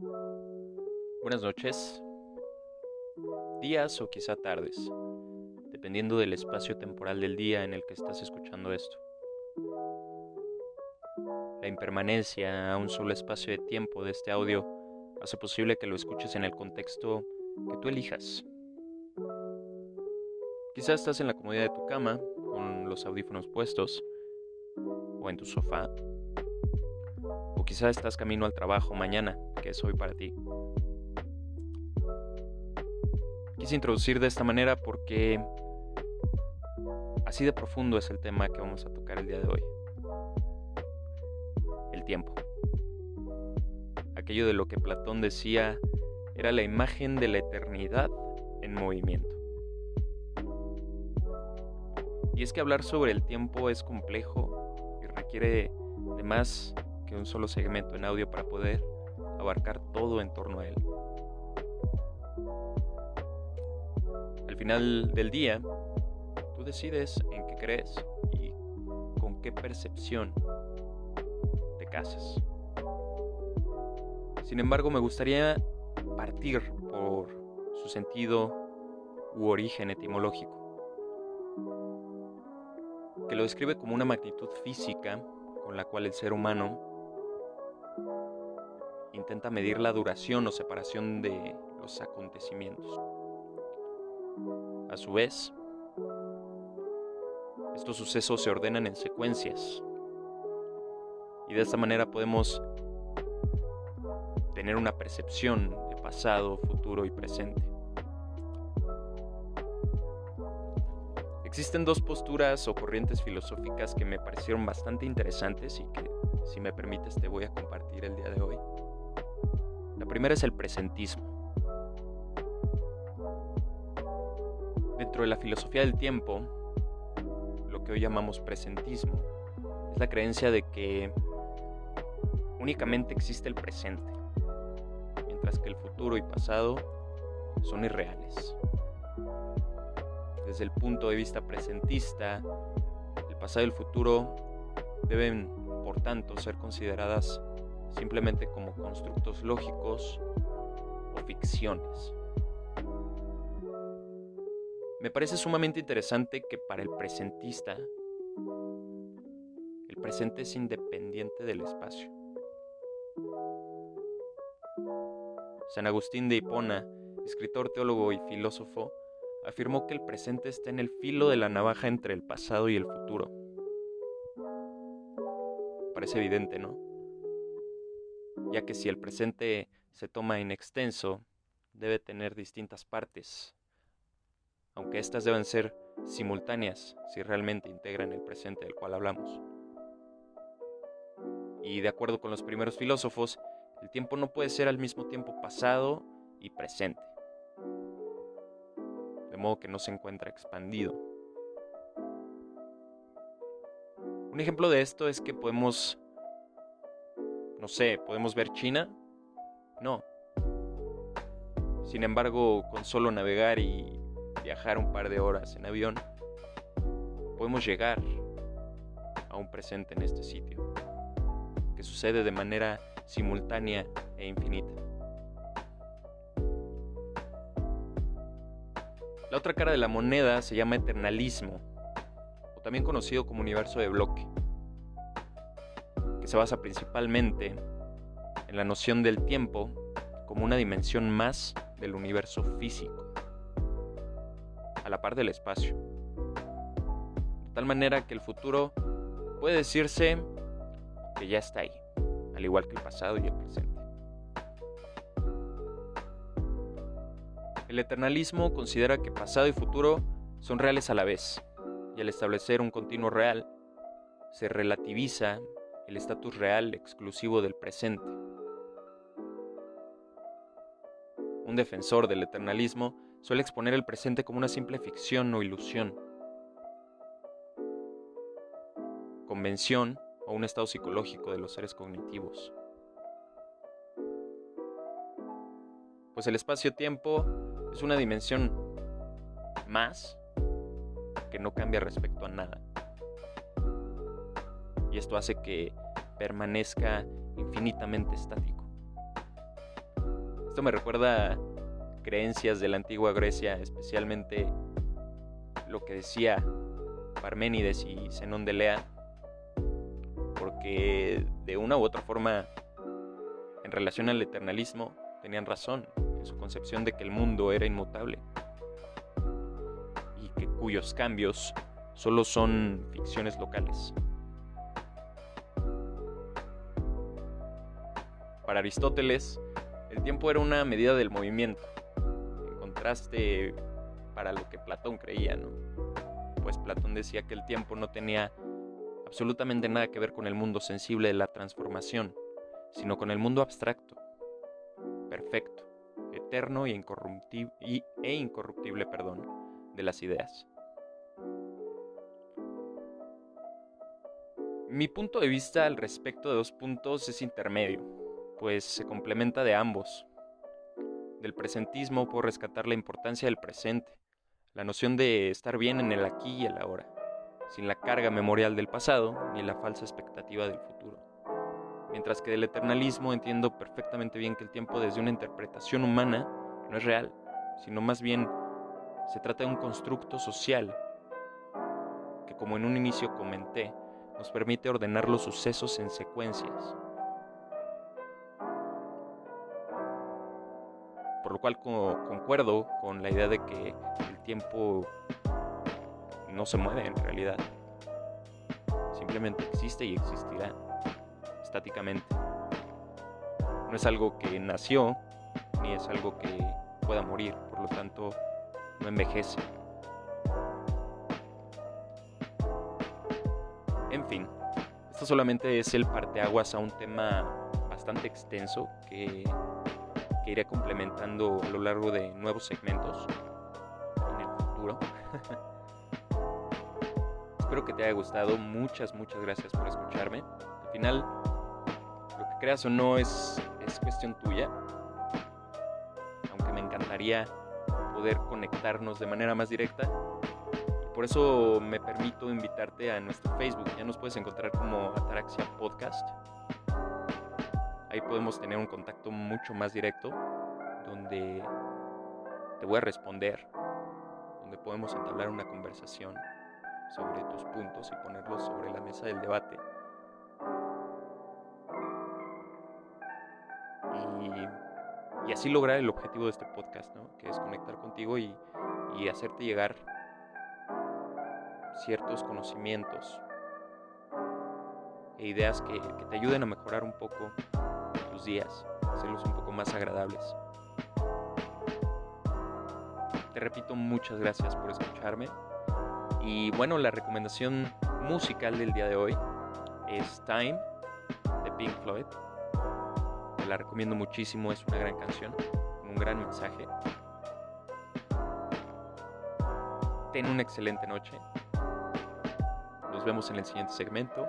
Buenas noches, días o quizá tardes, dependiendo del espacio temporal del día en el que estás escuchando esto. La impermanencia a un solo espacio de tiempo de este audio hace posible que lo escuches en el contexto que tú elijas. Quizás estás en la comodidad de tu cama, con los audífonos puestos, o en tu sofá, o quizás estás camino al trabajo mañana, que es hoy para ti. Quise introducir de esta manera porque así de profundo es el tema que vamos a tocar el día de hoy. El tiempo. Aquello de lo que Platón decía era la imagen de la eternidad en movimiento. Y es que hablar sobre el tiempo es complejo y requiere de más que un solo segmento en audio para poder abarcar todo en torno a él. Al final del día, tú decides en qué crees y con qué percepción te casas. Sin embargo, me gustaría partir por su sentido u origen etimológico, que lo describe como una magnitud física con la cual el ser humano intenta medir la duración o separación de los acontecimientos. A su vez, estos sucesos se ordenan en secuencias y de esta manera podemos tener una percepción de pasado, futuro y presente. Existen dos posturas o corrientes filosóficas que me parecieron bastante interesantes y que, si me permites, te voy a compartir el día de hoy. La primera es el presentismo. Dentro de la filosofía del tiempo, lo que hoy llamamos presentismo, es la creencia de que únicamente existe el presente, mientras que el futuro y pasado son irreales. Desde el punto de vista presentista, el pasado y el futuro deben, por tanto, ser consideradas simplemente como constructos lógicos o ficciones. Me parece sumamente interesante que para el presentista, el presente es independiente del espacio. San Agustín de Hipona, escritor, teólogo y filósofo, afirmó que el presente está en el filo de la navaja entre el pasado y el futuro. Parece evidente, ¿no? Ya que si el presente se toma en extenso, debe tener distintas partes, aunque éstas deben ser simultáneas si realmente integran el presente del cual hablamos. Y de acuerdo con los primeros filósofos, el tiempo no puede ser al mismo tiempo pasado y presente, de modo que no se encuentra expandido. Un ejemplo de esto es que podemos, no sé, podemos ver China. No. Sin embargo, con solo navegar y viajar un par de horas en avión, podemos llegar a un presente en este sitio, que sucede de manera simultánea e infinita. La otra cara de la moneda se llama eternalismo, o también conocido como universo de bloque, que se basa principalmente en la noción del tiempo como una dimensión más del universo físico, a la par del espacio. De tal manera que el futuro puede decirse que ya está ahí al igual que el pasado y el presente. El eternalismo considera que pasado y futuro son reales a la vez, y al establecer un continuo real, se relativiza el estatus real exclusivo del presente. Un defensor del eternalismo suele exponer el presente como una simple ficción o ilusión, convención o un estado psicológico de los seres cognitivos. Pues el espacio-tiempo es una dimensión más que no cambia respecto a nada. Y esto hace que permanezca infinitamente estático. Esto me recuerda creencias de la antigua Grecia, especialmente lo que decía Parménides y Zenón de Lea, porque de una u otra forma, en relación al eternalismo, tenían razón en su concepción de que el mundo era inmutable y que cuyos cambios solo son ficciones locales. Para Aristóteles, el tiempo era una medida del movimiento, en contraste para lo que Platón creía. Pues Platón decía que el tiempo no tenía absolutamente nada que ver con el mundo sensible de la transformación, sino con el mundo abstracto, perfecto, eterno e incorruptible, e incorruptible perdón, de las ideas. Mi punto de vista al respecto de dos puntos es intermedio, pues se complementa de ambos. Del presentismo puedo rescatar la importancia del presente, la noción de estar bien en el aquí y el ahora, sin la carga memorial del pasado ni la falsa expectativa del futuro. Mientras que del eternalismo entiendo perfectamente bien que el tiempo desde una interpretación humana no es real, sino más bien se trata de un constructo social que como en un inicio comenté, nos permite ordenar los sucesos en secuencias. Por lo cual concuerdo con la idea de que el tiempo no se mueve en realidad. Simplemente existe y existirá estáticamente. No es algo que nació, ni es algo que pueda morir, por lo tanto no envejece. En fin, esto solamente es el parteaguas a un tema bastante extenso que, que iré complementando a lo largo de nuevos segmentos en el futuro. Espero que te haya gustado. Muchas, muchas gracias por escucharme. Al final, lo que creas o no es, es cuestión tuya. Aunque me encantaría poder conectarnos de manera más directa, por eso me permito invitarte a nuestro Facebook. Ya nos puedes encontrar como Ataraxia Podcast. Ahí podemos tener un contacto mucho más directo, donde te voy a responder, donde podemos entablar una conversación sobre tus puntos y ponerlos sobre la mesa del debate. Y, así lograr el objetivo de este podcast, ¿no? que es conectar contigo y, y hacerte llegar ciertos conocimientos e ideas que, te ayuden a mejorar un poco tus días, hacerlos un poco más agradables. Te repito, muchas gracias por escucharme. Y bueno, la recomendación musical del día de hoy es Time de Pink Floyd. Te la recomiendo muchísimo, es una gran canción, un gran mensaje. Ten una excelente noche nos vemos en el siguiente segmento.